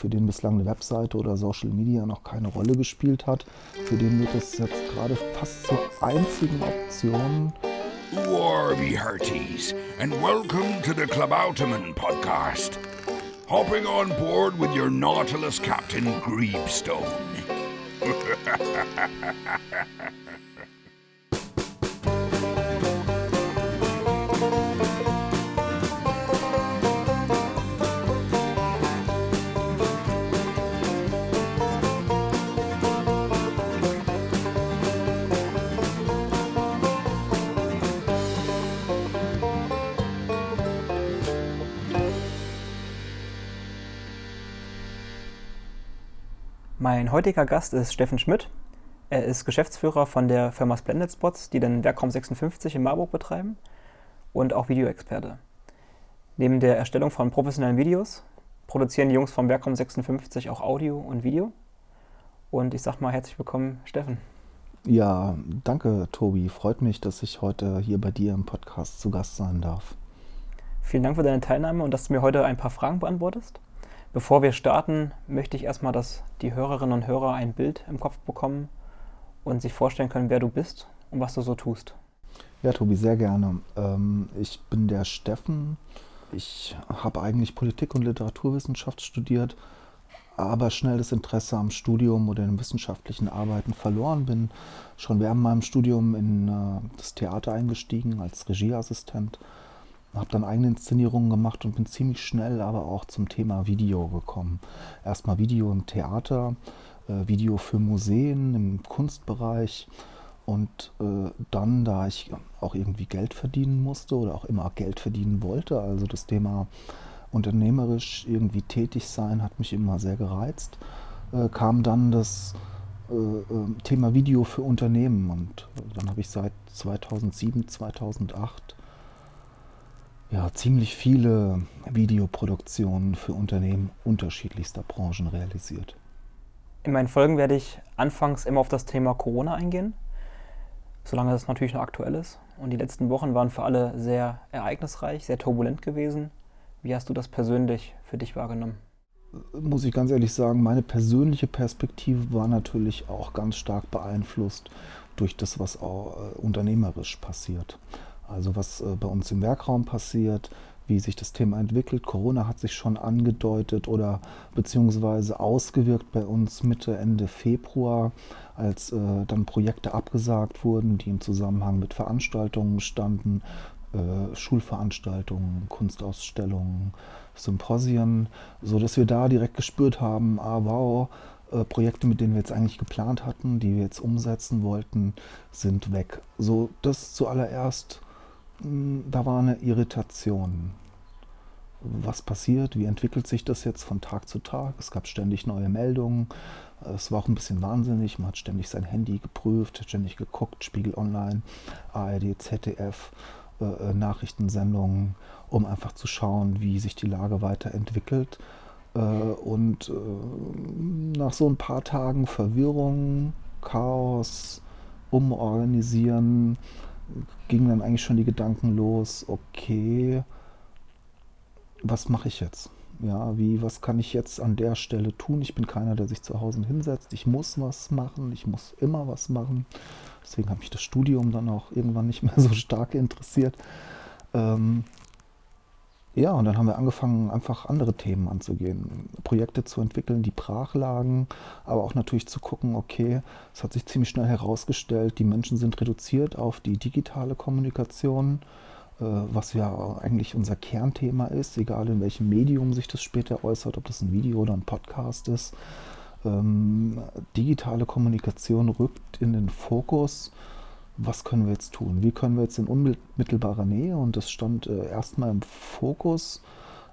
für den bislang eine Webseite oder Social Media noch keine Rolle gespielt hat, für den wird es jetzt gerade fast zur einzigen Option. Warby hearties, and welcome to the Clubouterman podcast. Hopping on board with your Nautilus Captain Greebstone. Mein heutiger Gast ist Steffen Schmidt. Er ist Geschäftsführer von der Firma Splendid Spots, die den Werkraum 56 in Marburg betreiben und auch Videoexperte. Neben der Erstellung von professionellen Videos produzieren die Jungs vom Werkraum 56 auch Audio und Video. Und ich sag mal herzlich willkommen, Steffen. Ja, danke, Tobi. Freut mich, dass ich heute hier bei dir im Podcast zu Gast sein darf. Vielen Dank für deine Teilnahme und dass du mir heute ein paar Fragen beantwortest. Bevor wir starten, möchte ich erstmal, dass die Hörerinnen und Hörer ein Bild im Kopf bekommen und sich vorstellen können, wer du bist und was du so tust. Ja, Tobi, sehr gerne. Ähm, ich bin der Steffen. Ich habe eigentlich Politik und Literaturwissenschaft studiert, aber schnell das Interesse am Studium oder in wissenschaftlichen Arbeiten verloren. Bin schon während meinem Studium in äh, das Theater eingestiegen als Regieassistent habe dann eigene Inszenierungen gemacht und bin ziemlich schnell aber auch zum Thema Video gekommen. Erstmal Video im Theater, äh, Video für Museen im Kunstbereich und äh, dann, da ich auch irgendwie Geld verdienen musste oder auch immer Geld verdienen wollte, also das Thema unternehmerisch irgendwie tätig sein hat mich immer sehr gereizt, äh, kam dann das äh, äh, Thema Video für Unternehmen und dann habe ich seit 2007, 2008 ja, ziemlich viele Videoproduktionen für Unternehmen unterschiedlichster Branchen realisiert. In meinen Folgen werde ich anfangs immer auf das Thema Corona eingehen, solange das natürlich noch aktuell ist. Und die letzten Wochen waren für alle sehr ereignisreich, sehr turbulent gewesen. Wie hast du das persönlich für dich wahrgenommen? Muss ich ganz ehrlich sagen, meine persönliche Perspektive war natürlich auch ganz stark beeinflusst durch das, was auch äh, unternehmerisch passiert. Also was äh, bei uns im Werkraum passiert, wie sich das Thema entwickelt. Corona hat sich schon angedeutet oder beziehungsweise ausgewirkt bei uns Mitte, Ende Februar, als äh, dann Projekte abgesagt wurden, die im Zusammenhang mit Veranstaltungen standen, äh, Schulveranstaltungen, Kunstausstellungen, Symposien, sodass wir da direkt gespürt haben, ah wow, äh, Projekte, mit denen wir jetzt eigentlich geplant hatten, die wir jetzt umsetzen wollten, sind weg. So, das zuallererst da war eine Irritation. Was passiert? Wie entwickelt sich das jetzt von Tag zu Tag? Es gab ständig neue Meldungen. Es war auch ein bisschen wahnsinnig. Man hat ständig sein Handy geprüft, ständig geguckt, Spiegel Online, ARD, ZDF, äh, äh, Nachrichtensendungen, um einfach zu schauen, wie sich die Lage weiterentwickelt. Äh, und nach so ein paar Tagen Verwirrung, Chaos, Umorganisieren, gingen dann eigentlich schon die Gedanken los, okay, was mache ich jetzt? Ja, wie, was kann ich jetzt an der Stelle tun? Ich bin keiner, der sich zu Hause hinsetzt. Ich muss was machen, ich muss immer was machen. Deswegen hat mich das Studium dann auch irgendwann nicht mehr so stark interessiert. Ähm, ja, und dann haben wir angefangen, einfach andere Themen anzugehen, Projekte zu entwickeln, die brach lagen, aber auch natürlich zu gucken, okay, es hat sich ziemlich schnell herausgestellt, die Menschen sind reduziert auf die digitale Kommunikation, äh, was ja eigentlich unser Kernthema ist, egal in welchem Medium sich das später äußert, ob das ein Video oder ein Podcast ist. Ähm, digitale Kommunikation rückt in den Fokus was können wir jetzt tun? Wie können wir jetzt in unmittelbarer Nähe, und das stand äh, erstmal im Fokus,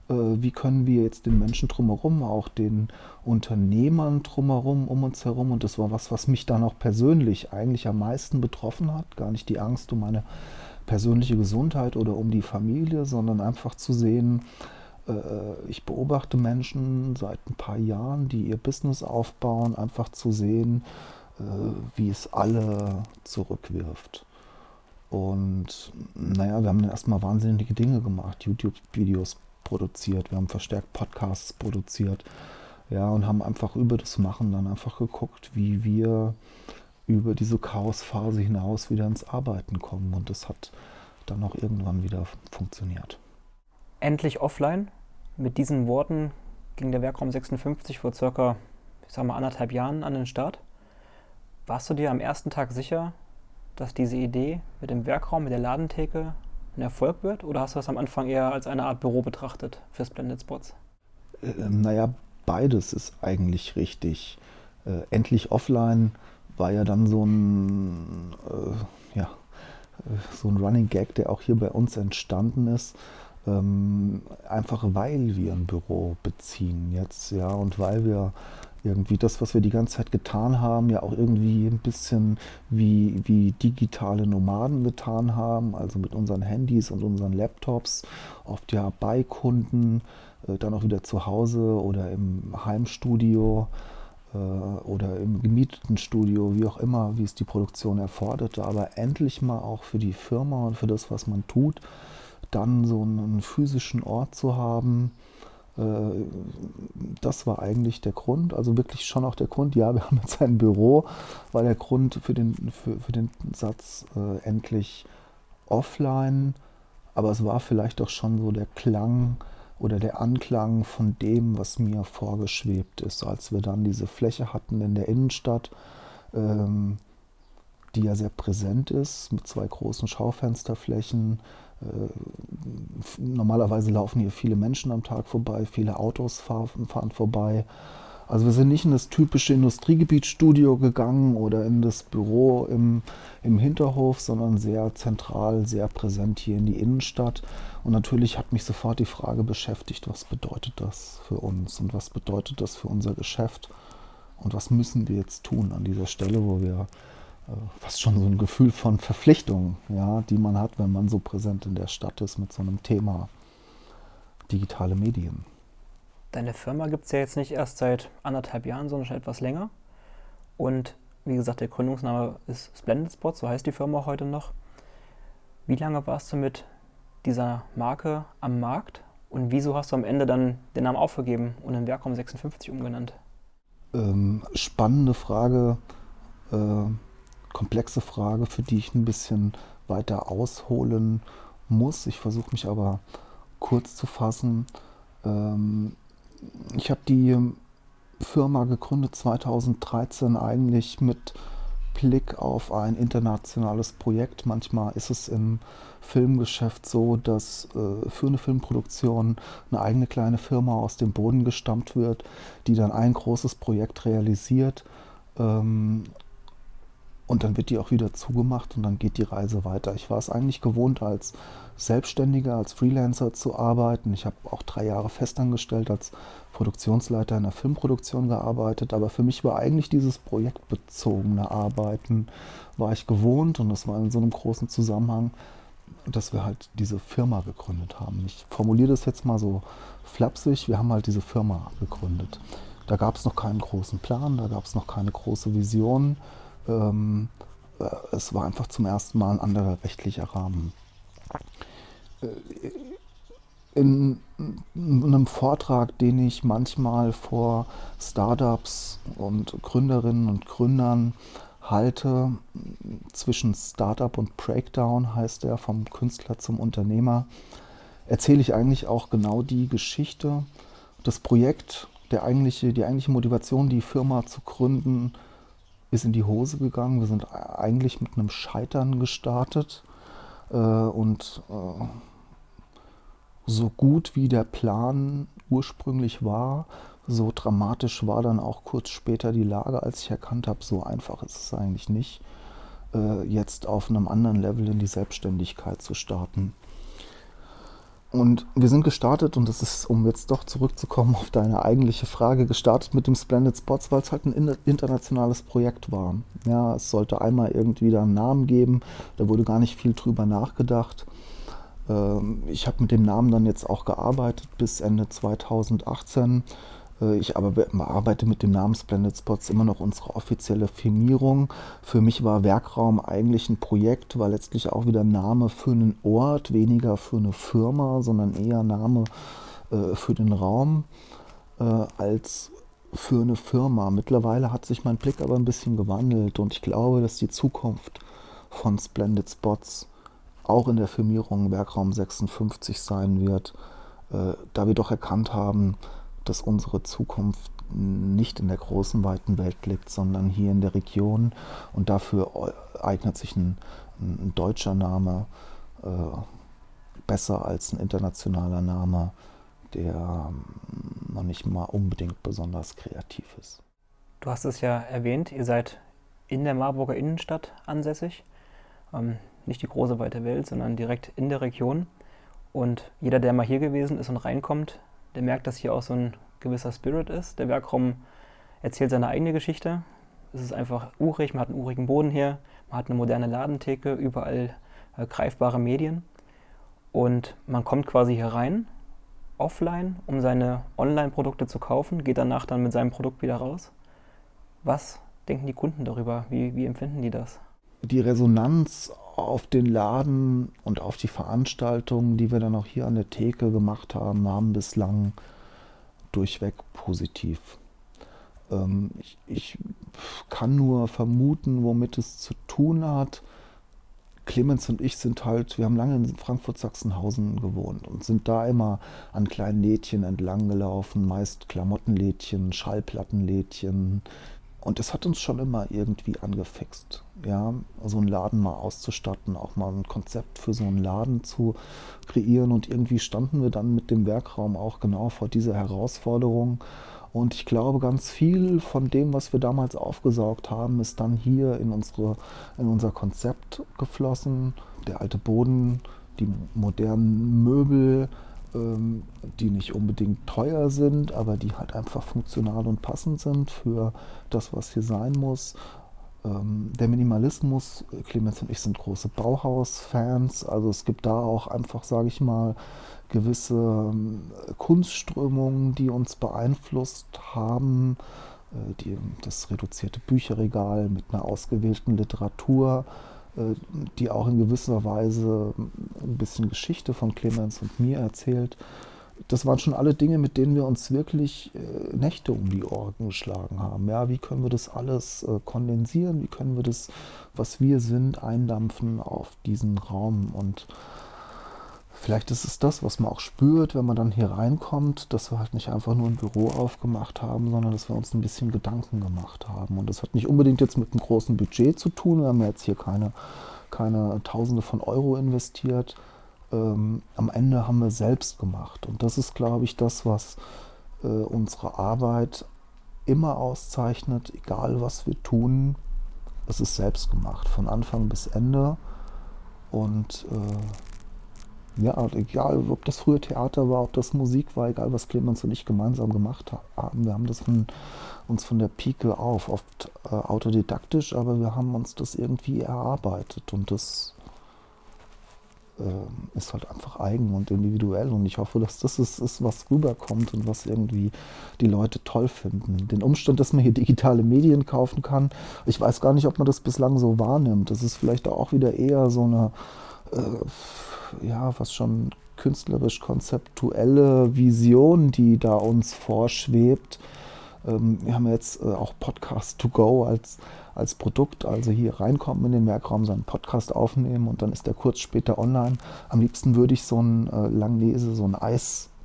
äh, wie können wir jetzt den Menschen drumherum, auch den Unternehmern drumherum, um uns herum, und das war was, was mich dann auch persönlich eigentlich am meisten betroffen hat, gar nicht die Angst um meine persönliche Gesundheit oder um die Familie, sondern einfach zu sehen, äh, ich beobachte Menschen seit ein paar Jahren, die ihr Business aufbauen, einfach zu sehen, wie es alle zurückwirft. Und naja, wir haben dann erstmal wahnsinnige Dinge gemacht, YouTube-Videos produziert, wir haben verstärkt Podcasts produziert, Ja, und haben einfach über das Machen dann einfach geguckt, wie wir über diese Chaosphase hinaus wieder ins Arbeiten kommen. Und das hat dann auch irgendwann wieder funktioniert. Endlich offline. Mit diesen Worten ging der Werkraum 56 vor circa, ich sag mal, anderthalb Jahren an den Start. Warst du dir am ersten Tag sicher, dass diese Idee mit dem Werkraum, mit der Ladentheke ein Erfolg wird? Oder hast du das am Anfang eher als eine Art Büro betrachtet für Splendid Spots? Äh, naja, beides ist eigentlich richtig. Äh, endlich offline war ja dann so ein, äh, ja, äh, so ein Running Gag, der auch hier bei uns entstanden ist. Ähm, einfach weil wir ein Büro beziehen jetzt, ja, und weil wir irgendwie das, was wir die ganze Zeit getan haben, ja auch irgendwie ein bisschen wie, wie digitale Nomaden getan haben, also mit unseren Handys und unseren Laptops, oft ja bei Kunden, äh, dann auch wieder zu Hause oder im Heimstudio äh, oder im gemieteten Studio, wie auch immer, wie es die Produktion erforderte, aber endlich mal auch für die Firma und für das, was man tut, dann so einen physischen Ort zu haben, das war eigentlich der Grund, also wirklich schon auch der Grund, ja, wir haben jetzt ein Büro, war der Grund für den, für, für den Satz äh, endlich offline, aber es war vielleicht auch schon so der Klang oder der Anklang von dem, was mir vorgeschwebt ist, als wir dann diese Fläche hatten in der Innenstadt, ähm, die ja sehr präsent ist, mit zwei großen Schaufensterflächen, äh, normalerweise laufen hier viele Menschen am Tag vorbei, viele Autos fahren, fahren vorbei. Also wir sind nicht in das typische Industriegebietsstudio gegangen oder in das Büro im, im Hinterhof, sondern sehr zentral, sehr präsent hier in die Innenstadt. Und natürlich hat mich sofort die Frage beschäftigt, was bedeutet das für uns und was bedeutet das für unser Geschäft und was müssen wir jetzt tun an dieser Stelle, wo wir äh, fast schon so ein Gefühl von Verpflichtung, ja, die man hat, wenn man so präsent in der Stadt ist mit so einem Thema digitale Medien. Deine Firma gibt es ja jetzt nicht erst seit anderthalb Jahren, sondern schon etwas länger. Und wie gesagt, der Gründungsname ist Splendid Spot, so heißt die Firma heute noch. Wie lange warst du mit dieser Marke am Markt und wieso hast du am Ende dann den Namen aufgegeben und in Werkraum 56 umgenannt? Ähm, spannende Frage. Äh, komplexe Frage, für die ich ein bisschen weiter ausholen muss. Ich versuche mich aber kurz zu fassen. Ähm, ich habe die Firma gegründet 2013 eigentlich mit Blick auf ein internationales Projekt. Manchmal ist es im Filmgeschäft so, dass äh, für eine Filmproduktion eine eigene kleine Firma aus dem Boden gestammt wird, die dann ein großes Projekt realisiert ähm, und dann wird die auch wieder zugemacht und dann geht die Reise weiter. Ich war es eigentlich gewohnt, als Selbstständiger, als Freelancer zu arbeiten. Ich habe auch drei Jahre festangestellt als Produktionsleiter in der Filmproduktion gearbeitet. Aber für mich war eigentlich dieses projektbezogene Arbeiten, war ich gewohnt und das war in so einem großen Zusammenhang, dass wir halt diese Firma gegründet haben. Ich formuliere das jetzt mal so flapsig, wir haben halt diese Firma gegründet. Da gab es noch keinen großen Plan, da gab es noch keine große Vision ähm, äh, es war einfach zum ersten Mal ein anderer rechtlicher Rahmen. Äh, in, in einem Vortrag, den ich manchmal vor Startups und Gründerinnen und Gründern halte, zwischen Startup und Breakdown heißt er, vom Künstler zum Unternehmer, erzähle ich eigentlich auch genau die Geschichte, das Projekt, der eigentliche, die eigentliche Motivation, die Firma zu gründen, ist in die Hose gegangen. Wir sind eigentlich mit einem Scheitern gestartet äh, und äh, so gut wie der Plan ursprünglich war, so dramatisch war dann auch kurz später die Lage, als ich erkannt habe, so einfach ist es eigentlich nicht, äh, jetzt auf einem anderen Level in die Selbstständigkeit zu starten. Und wir sind gestartet, und das ist, um jetzt doch zurückzukommen auf deine eigentliche Frage, gestartet mit dem Splendid Spots, weil es halt ein internationales Projekt war. Ja, es sollte einmal irgendwie da einen Namen geben, da wurde gar nicht viel drüber nachgedacht. Ähm, ich habe mit dem Namen dann jetzt auch gearbeitet bis Ende 2018 äh, ich aber arbeite mit dem Namen Splendid Spots immer noch unsere offizielle Firmierung. Für mich war Werkraum eigentlich ein Projekt, war letztlich auch wieder Name für einen Ort, weniger für eine Firma, sondern eher Name äh, für den Raum äh, als für eine Firma. Mittlerweile hat sich mein Blick aber ein bisschen gewandelt und ich glaube, dass die Zukunft von Splendid Spots auch in der Firmierung Werkraum 56 sein wird, äh, da wir doch erkannt haben, dass unsere Zukunft nicht in der großen, weiten Welt liegt, sondern hier in der Region. Und dafür eignet sich ein, ein deutscher Name äh, besser als ein internationaler Name, der ähm, noch nicht mal unbedingt besonders kreativ ist. Du hast es ja erwähnt, ihr seid in der Marburger Innenstadt ansässig. Ähm, nicht die große weite Welt, sondern direkt in der Region. Und jeder, der mal hier gewesen ist und reinkommt, der merkt, dass hier auch so ein gewisser Spirit ist. Der Werkraum erzählt seine eigene Geschichte. Es ist einfach urig, man hat einen urigen Boden hier, man hat eine moderne Ladentheke, überall äh, greifbare Medien. Und man kommt quasi hier rein, offline, um seine Online-Produkte zu kaufen, geht danach dann mit seinem Produkt wieder raus. Was denken die Kunden darüber? Wie, wie empfinden die das? Die Resonanz auf den Laden und auf die Veranstaltungen, die wir dann auch hier an der Theke gemacht haben, haben bislang durchweg positiv. Ähm, ich, ich kann nur vermuten, womit es zu tun hat. Clemens und ich sind halt, wir haben lange in Frankfurt-Sachsenhausen gewohnt und sind da immer an kleinen Lädchen entlang gelaufen, meist Klamottenlädchen, Schallplattenlädchen. Und das hat uns schon immer irgendwie angefixt, ja, so einen Laden mal auszustatten, auch mal ein Konzept für so einen Laden zu kreieren. Und irgendwie standen wir dann mit dem Werkraum auch genau vor dieser Herausforderung und ich glaube, ganz viel von dem, was wir damals aufgesaugt haben, ist dann hier in, unsere, in unser Konzept geflossen. Der alte Boden, die modernen Möbel, ähm, die nicht unbedingt teuer sind, aber die halt einfach funktional und passend sind für das, was hier sein muss. Ähm, der Minimalismus, Clemens und ich sind große Bauhaus-Fans, also es gibt da auch einfach, sage ich mal, gewisse ähm, Kunstströmungen, die uns beeinflusst haben. Äh, die, das reduzierte Bücherregal mit einer ausgewählten Literatur, die auch in gewisser Weise ein bisschen Geschichte von Clemens und mir erzählt. Das waren schon alle Dinge, mit denen wir uns wirklich äh, Nächte um die Ohren geschlagen haben. Ja, wie können wir das alles kondensieren? Wie können wir das, was wir sind, eindampfen auf diesen Raum? Und Vielleicht ist es das, was man auch spürt, wenn man dann hier reinkommt, dass wir halt nicht einfach nur ein Büro aufgemacht haben, sondern dass wir uns ein bisschen Gedanken gemacht haben. Und das hat nicht unbedingt jetzt mit einem großen Budget zu tun. Wir haben jetzt hier keine, keine Tausende von Euro investiert. Ähm, am Ende haben wir selbst gemacht. Und das ist, glaube ich, das, was äh, unsere Arbeit immer auszeichnet, egal was wir tun. Es ist selbst gemacht, von Anfang bis Ende. Und äh, ja, egal, ob das früher Theater war, ob das Musik war, egal was Clemens und ich gemeinsam gemacht haben. Wir haben das von, uns von der Pike auf, oft äh, autodidaktisch, aber wir haben uns das irgendwie erarbeitet und das äh, ist halt einfach eigen und individuell und ich hoffe, dass das ist, ist, was rüberkommt und was irgendwie die Leute toll finden. Den Umstand, dass man hier digitale Medien kaufen kann, ich weiß gar nicht, ob man das bislang so wahrnimmt. Das ist vielleicht auch wieder eher so eine äh, ja, was schon künstlerisch konzeptuelle Vision, die da uns vorschwebt. Ähm, wir haben jetzt äh, auch Podcast to go als, als Produkt, also hier reinkommen in den Werkraum, seinen Podcast aufnehmen und dann ist der kurz später online. Am liebsten würde ich so ein äh, Langlese, so ein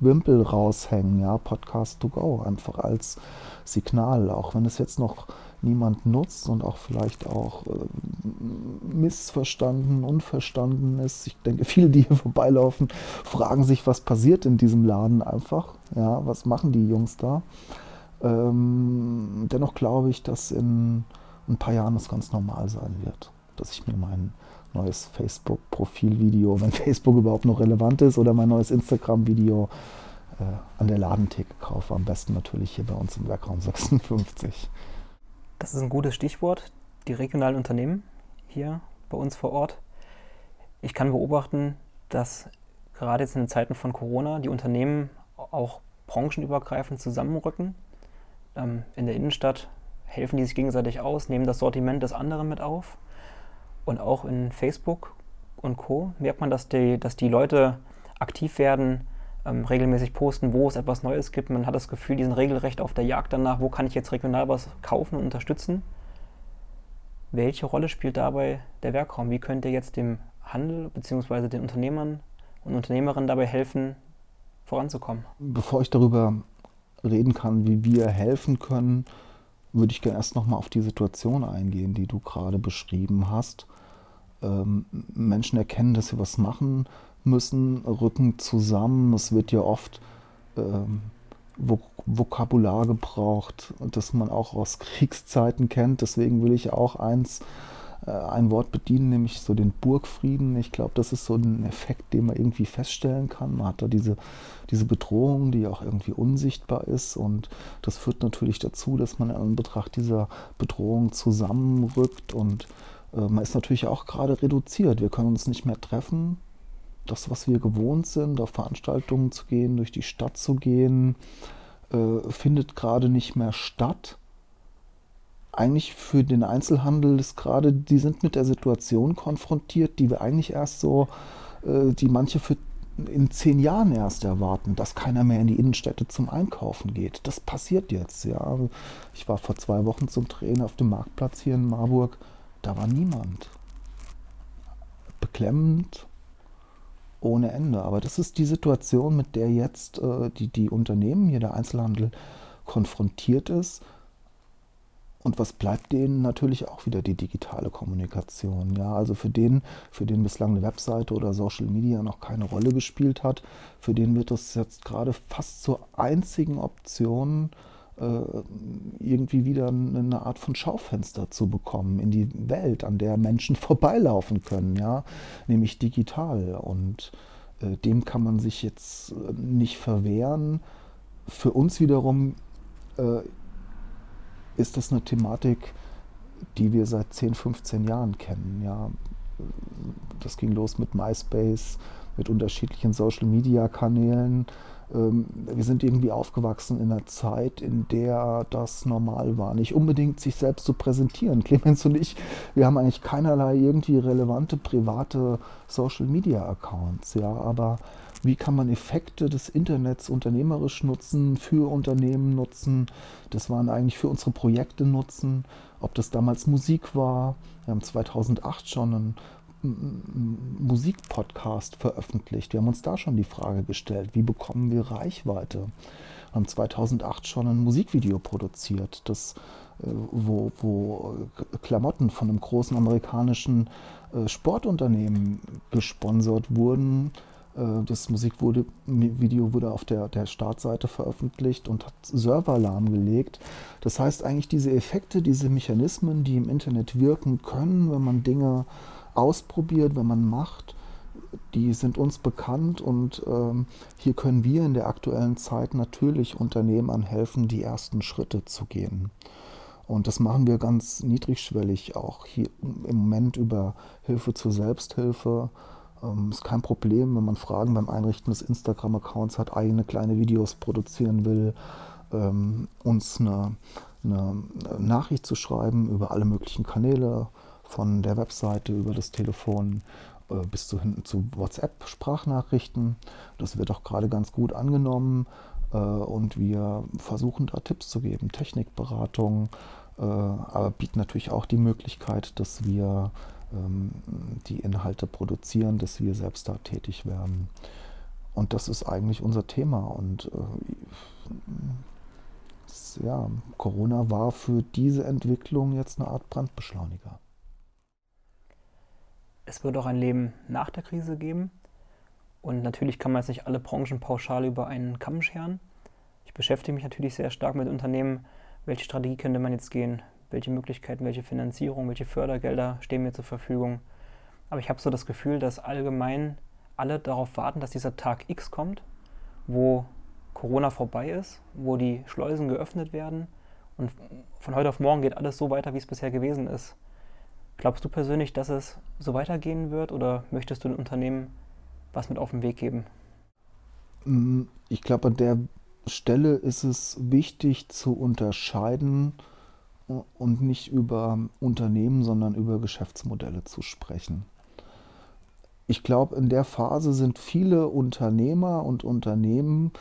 Eiswimpel raushängen, ja, Podcast to go, einfach als Signal, auch wenn es jetzt noch niemand nutzt und auch vielleicht auch äh, missverstanden, unverstanden ist. Ich denke, viele, die hier vorbeilaufen, fragen sich, was passiert in diesem Laden einfach. Ja, was machen die Jungs da? Ähm, dennoch glaube ich, dass in ein paar Jahren es ganz normal sein wird, dass ich mir mein neues Facebook-Profilvideo, wenn Facebook überhaupt noch relevant ist, oder mein neues Instagram-Video äh, an der Ladentheke kaufe. Am besten natürlich hier bei uns im Werkraum 56. Das ist ein gutes Stichwort, die regionalen Unternehmen hier bei uns vor Ort. Ich kann beobachten, dass gerade jetzt in den Zeiten von Corona die Unternehmen auch branchenübergreifend zusammenrücken. Ähm, in der Innenstadt helfen die sich gegenseitig aus, nehmen das Sortiment des anderen mit auf. Und auch in Facebook und Co. merkt man, dass die, dass die Leute aktiv werden, ähm, regelmäßig posten, wo es etwas Neues gibt. Man hat das Gefühl, die sind regelrecht auf der Jagd danach, wo kann ich jetzt regional was kaufen und unterstützen. Welche Rolle spielt dabei der Werkraum? Wie könnt ihr jetzt dem Handel bzw. den Unternehmern und Unternehmerinnen dabei helfen, voranzukommen? Bevor ich darüber reden kann, wie wir helfen können, würde ich gerne erst nochmal auf die Situation eingehen, die du gerade beschrieben hast. Ähm, Menschen erkennen, dass sie was machen müssen, rücken zusammen. Es wird ja oft ähm, Vok Vokabular gebraucht, das man auch aus Kriegszeiten kennt. Deswegen will ich auch eins, ein Wort bedienen, nämlich so den Burgfrieden. Ich glaube, das ist so ein Effekt, den man irgendwie feststellen kann. Man hat da diese, diese Bedrohung, die auch irgendwie unsichtbar ist. Und das führt natürlich dazu, dass man in Betracht dieser Bedrohung zusammenrückt und äh, man ist natürlich auch gerade reduziert. Wir können uns nicht mehr treffen das, was wir gewohnt sind, auf Veranstaltungen zu gehen, durch die Stadt zu gehen, äh, findet gerade nicht mehr statt. Eigentlich für den Einzelhandel ist gerade, die sind mit der Situation konfrontiert, die wir eigentlich erst so, äh, die manche für in zehn Jahren erst erwarten, dass keiner mehr in die Innenstädte zum Einkaufen geht. Das passiert jetzt, ja. Ich war vor zwei Wochen zum Drehen auf dem Marktplatz hier in Marburg, da war niemand. Beklemmend, ohne Ende. Aber das ist die Situation, mit der jetzt äh, die, die Unternehmen, hier der Einzelhandel, konfrontiert ist. Und was bleibt denen natürlich auch wieder die digitale Kommunikation. Ja, also für den, für den bislang eine Webseite oder Social Media noch keine Rolle gespielt hat, für den wird es jetzt gerade fast zur einzigen Option, äh, irgendwie wieder eine Art von Schaufenster zu bekommen in die Welt, an der Menschen vorbeilaufen können, ja, nämlich digital. Und äh, dem kann man sich jetzt äh, nicht verwehren. Für uns wiederum äh, ist das eine Thematik, die wir seit 10, 15 Jahren kennen. Ja. Das ging los mit MySpace, mit unterschiedlichen Social-Media-Kanälen wir sind irgendwie aufgewachsen in einer Zeit, in der das normal war. Nicht unbedingt sich selbst zu präsentieren. Clemens und ich, wir haben eigentlich keinerlei irgendwie relevante private Social Media Accounts. Ja, aber wie kann man Effekte des Internets unternehmerisch nutzen, für Unternehmen nutzen? Das waren eigentlich für unsere Projekte nutzen. Ob das damals Musik war. Wir haben 2008 schon ein Musikpodcast veröffentlicht. Wir haben uns da schon die Frage gestellt, wie bekommen wir Reichweite? Wir haben 2008 schon ein Musikvideo produziert, das, äh, wo, wo Klamotten von einem großen amerikanischen äh, Sportunternehmen gesponsert wurden. Äh, das Musikvideo wurde auf der, der Startseite veröffentlicht und hat Server lahmgelegt. Das heißt eigentlich diese Effekte, diese Mechanismen, die im Internet wirken können, wenn man Dinge ausprobiert, wenn man macht, die sind uns bekannt und ähm, hier können wir in der aktuellen Zeit natürlich Unternehmern helfen, die ersten Schritte zu gehen. Und das machen wir ganz niedrigschwellig auch hier im Moment über Hilfe zur Selbsthilfe. Ähm, ist kein Problem, wenn man Fragen beim Einrichten des Instagram-Accounts hat, eigene kleine Videos produzieren will, ähm, uns eine, eine Nachricht zu schreiben über alle möglichen Kanäle, von der Webseite über das Telefon äh, bis zu hinten zu WhatsApp-Sprachnachrichten. Das wird auch gerade ganz gut angenommen äh, und wir versuchen da Tipps zu geben, Technikberatung, äh, aber bieten natürlich auch die Möglichkeit, dass wir ähm, die Inhalte produzieren, dass wir selbst da tätig werden. Und das ist eigentlich unser Thema. Und ja, Corona war für diese Entwicklung jetzt eine Art Brandbeschleuniger es wird auch ein Leben nach der Krise geben. Und natürlich kann man jetzt nicht alle Branchen pauschal über einen Kamm scheren. Ich beschäftige mich natürlich sehr stark mit Unternehmen. Welche Strategie könnte man jetzt gehen? Welche Möglichkeiten, welche Finanzierung, welche Fördergelder stehen mir zur Verfügung? Aber ich habe so das Gefühl, dass allgemein alle darauf warten, dass dieser Tag X kommt, wo Corona vorbei ist, wo die Schleusen geöffnet werden und von heute auf morgen geht alles so weiter, wie es bisher gewesen ist. Glaubst du persönlich, dass es so weitergehen wird oder möchtest du den Unternehmen was mit auf den Weg geben? Mm, ich glaube, an der Stelle ist es wichtig zu unterscheiden und nicht über Unternehmen, sondern über Geschäftsmodelle zu sprechen. ich glaube, in der Phase sind viele Unternehmer und Unternehmen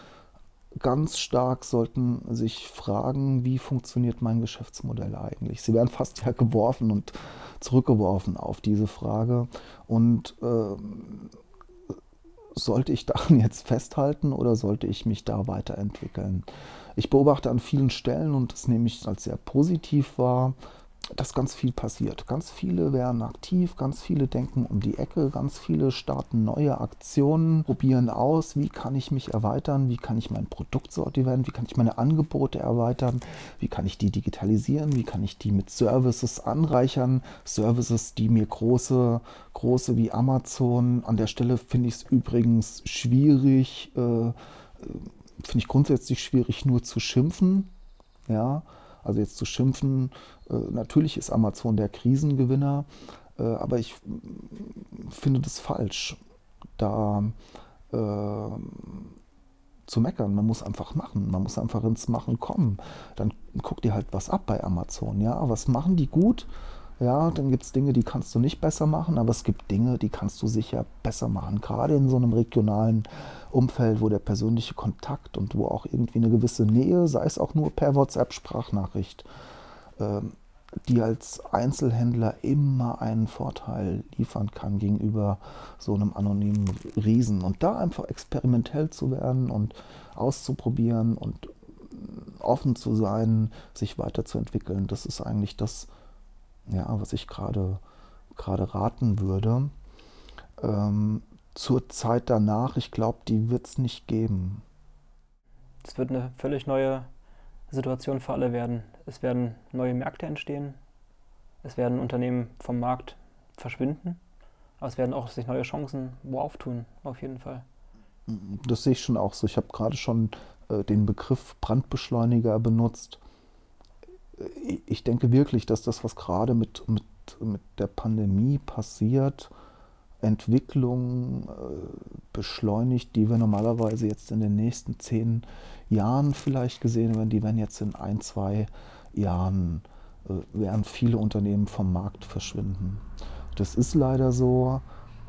ganz stark sollten sich fragen, wie funktioniert mein Geschäftsmodell eigentlich? Sie werden fast ja geworfen und zurückgeworfen auf diese Frage. Und äh, sollte ich daran jetzt festhalten oder sollte ich mich da weiterentwickeln? Ich beobachte an vielen Stellen, und das nehme ich als sehr positiv wahr, dass ganz viel passiert. Ganz viele werden aktiv, ganz viele denken um die Ecke, ganz viele starten neue Aktionen, probieren aus, wie kann ich mich erweitern, wie kann ich mein Produktsortiment, wie kann ich meine Angebote erweitern, wie kann ich die digitalisieren, wie kann ich die mit Services anreichern, Services, die mir große, große wie Amazon, an der Stelle finde ich es übrigens schwierig, äh, äh finde ich grundsätzlich schwierig nur zu schimpfen, ja, also jetzt zu schimpfen, äh, natürlich ist Amazon der Krisengewinner, äh, aber ich finde das falsch, da äh, zu meckern. Man muss einfach machen. Man muss einfach ins Machen kommen. Dann guck dir halt was ab bei Amazon. Ja, was machen die gut? Ja, dann gibt es Dinge, die kannst du nicht besser machen, aber es gibt Dinge, die kannst du sicher besser machen. Gerade in so einem regionalen Umfeld, wo der persönliche Kontakt und wo auch irgendwie eine gewisse Nähe, sei es auch nur per WhatsApp-Sprachnachricht, ähm, die als Einzelhändler immer einen Vorteil liefern kann gegenüber so einem anonymen Riesen. Und da einfach experimentell zu werden und auszuprobieren und offen zu sein, sich weiterzuentwickeln, das ist eigentlich das, ja, was ich gerade gerade raten würde. Ähm, zur Zeit danach, ich glaube, die wird es nicht geben. Es wird eine völlig neue Situation für alle werden. Es werden neue Märkte entstehen. Es werden Unternehmen vom Markt verschwinden. Aber es werden auch sich neue Chancen wo auftun, auf jeden Fall. Das sehe ich schon auch so. Ich habe gerade schon äh, den Begriff Brandbeschleuniger benutzt ich denke wirklich, dass das, was gerade mit, mit, mit der Pandemie passiert, Entwicklung äh, beschleunigt, die wir normalerweise jetzt in den nächsten zehn Jahren vielleicht gesehen werden, die werden jetzt in ein, zwei Jahren, äh, werden viele Unternehmen vom Markt verschwinden. Das ist leider so.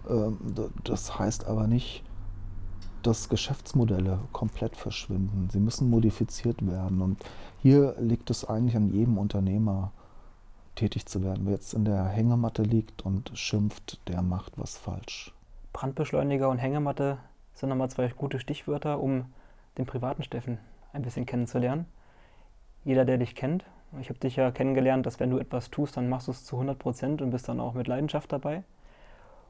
Ähm, das heißt aber nicht, dass Geschäftsmodelle komplett verschwinden. Sie müssen modifiziert werden. Und hier liegt es eigentlich an jedem Unternehmer, tätig zu werden. Wer jetzt in der Hängematte liegt und schimpft, der macht was falsch. Brandbeschleuniger und Hängematte sind nochmal zwei gute Stichwörter, um den privaten Steffen ein bisschen kennenzulernen. Jeder, der dich kennt, ich habe dich ja kennengelernt, dass wenn du etwas tust, dann machst du es zu 100 Prozent und bist dann auch mit Leidenschaft dabei.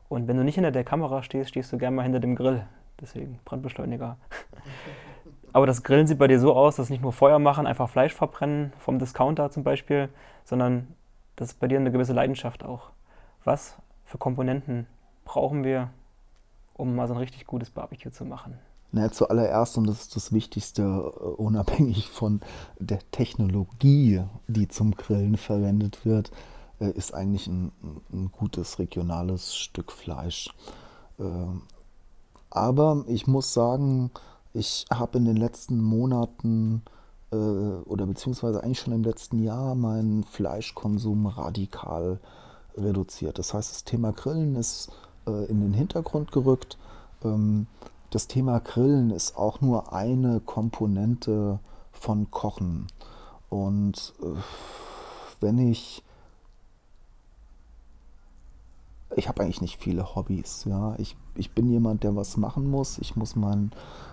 Und wenn du nicht hinter der Kamera stehst, stehst du gerne mal hinter dem Grill. Deswegen Brandbeschleuniger. Aber das Grillen sieht bei dir so aus, dass nicht nur Feuer machen, einfach Fleisch verbrennen vom Discounter zum Beispiel, sondern das ist bei dir eine gewisse Leidenschaft auch. Was für Komponenten brauchen wir, um mal so ein richtig gutes Barbecue zu machen? Na, zuallererst, und das ist das Wichtigste, äh, unabhängig von der Technologie, die zum Grillen verwendet wird, äh, ist eigentlich ein, ein gutes regionales Stück Fleisch. Aber ich muss sagen, ich habe in den letzten Monaten äh, oder beziehungsweise eigentlich schon im letzten Jahr meinen Fleischkonsum radikal reduziert. Das heißt, das Thema Grillen ist äh, in den Hintergrund gerückt. Ähm, das Thema Grillen ist auch nur eine Komponente von Kochen. Und äh, wenn ich ich habe eigentlich nicht viele Hobbys. Ja. Ich, ich bin jemand, der was machen muss. Ich muss mein,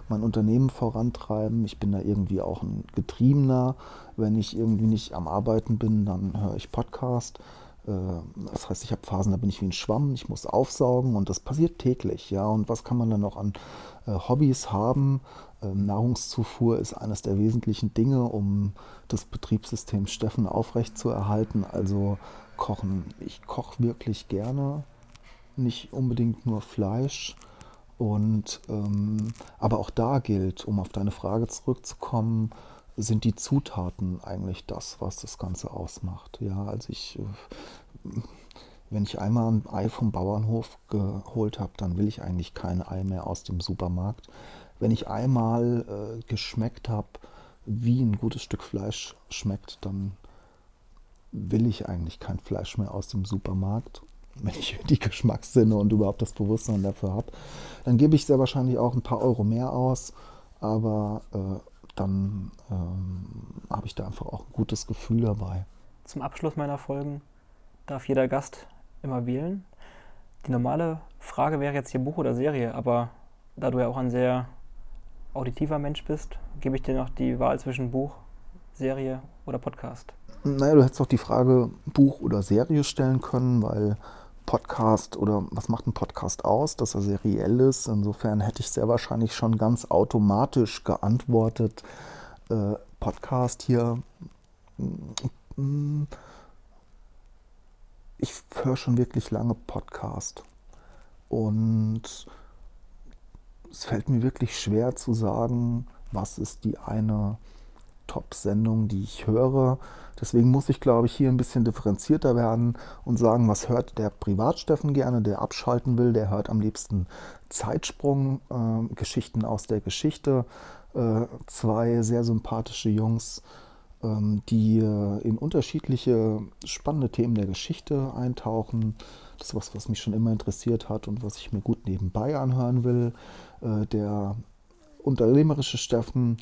mein Unternehmen vorantreiben. Ich bin da irgendwie auch ein Getriebener. Wenn ich irgendwie nicht am Arbeiten bin, dann höre ich Podcast. Äh, das heißt, ich habe Phasen, da bin ich wie ein Schwamm. Ich muss aufsaugen und das passiert täglich. Ja. Und was kann man dann noch an äh, Hobbys haben? Ähm, Nahrungszufuhr ist eines der wesentlichen Dinge, um das Betriebssystem Steffen aufrechtzuerhalten. Also kochen. Ich koche wirklich gerne, nicht unbedingt nur Fleisch. Und ähm, aber auch da gilt, um auf deine Frage zurückzukommen, sind die Zutaten eigentlich das, was das Ganze ausmacht. Ja, also ich, äh, wenn ich einmal ein Ei vom Bauernhof geholt habe, dann will ich eigentlich kein Ei mehr aus dem Supermarkt. Wenn ich einmal äh, geschmeckt habe, wie ein gutes Stück Fleisch schmeckt, dann will ich eigentlich kein Fleisch mehr aus dem Supermarkt. Wenn ich die Geschmackssinne und überhaupt das Bewusstsein dafür habe, dann gebe ich sehr wahrscheinlich auch ein paar Euro mehr aus, aber äh, dann ähm, habe ich da einfach auch ein gutes Gefühl dabei. Zum Abschluss meiner Folgen darf jeder Gast immer wählen. Die normale Frage wäre jetzt hier Buch oder Serie, aber da du ja auch ein sehr auditiver Mensch bist, gebe ich dir noch die Wahl zwischen Buch, Serie oder Podcast. Naja, du hättest auch die Frage Buch oder Serie stellen können, weil Podcast oder was macht ein Podcast aus, dass er seriell ist. Insofern hätte ich sehr wahrscheinlich schon ganz automatisch geantwortet. Äh, Podcast hier. Ich höre schon wirklich lange Podcast. Und es fällt mir wirklich schwer zu sagen, was ist die eine Top-Sendung, die ich höre. Deswegen muss ich, glaube ich, hier ein bisschen differenzierter werden und sagen, was hört der Privatsteffen gerne, der abschalten will, der hört am liebsten Zeitsprung, äh, Geschichten aus der Geschichte. Äh, zwei sehr sympathische Jungs, ähm, die äh, in unterschiedliche spannende Themen der Geschichte eintauchen. Das ist was, was mich schon immer interessiert hat und was ich mir gut nebenbei anhören will. Äh, der unternehmerische Steffen,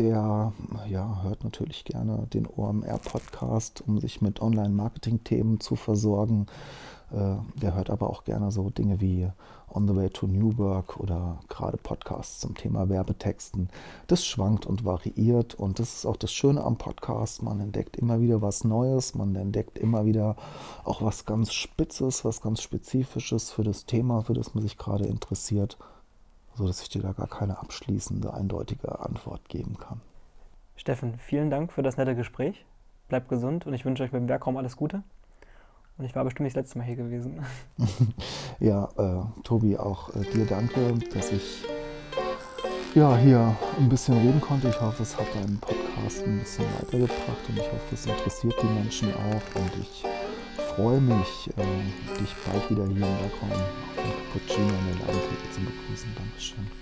der ja, hört natürlich gerne den OMR-Podcast, um sich mit Online-Marketing-Themen zu versorgen. Äh, der hört aber auch gerne so Dinge wie On the Way to New Work oder gerade Podcasts zum Thema Werbetexten. Das schwankt und variiert und das ist auch das Schöne am Podcast. Man entdeckt immer wieder was Neues, man entdeckt immer wieder auch was ganz Spitzes, was ganz Spezifisches für das Thema, für das man sich gerade interessiert, sodass ich dir da gar keine abschließende, eindeutige Antwort geben kann. Steffen, vielen Dank für das nette Gespräch. Bleibt gesund und ich wünsche euch beim Werkraum alles Gute. Und ich war bestimmt nicht das letzte Mal hier gewesen. ja, äh, Tobi, auch äh, dir danke, dass ich ja, hier ein bisschen reden konnte. Ich hoffe, es hat deinen Podcast ein bisschen weitergebracht und ich hoffe, es interessiert die Menschen auch. Und ich freue mich, äh, dich bald wieder hier im Balkon dem Cappuccino in der Ladentheke zu begrüßen. Dankeschön.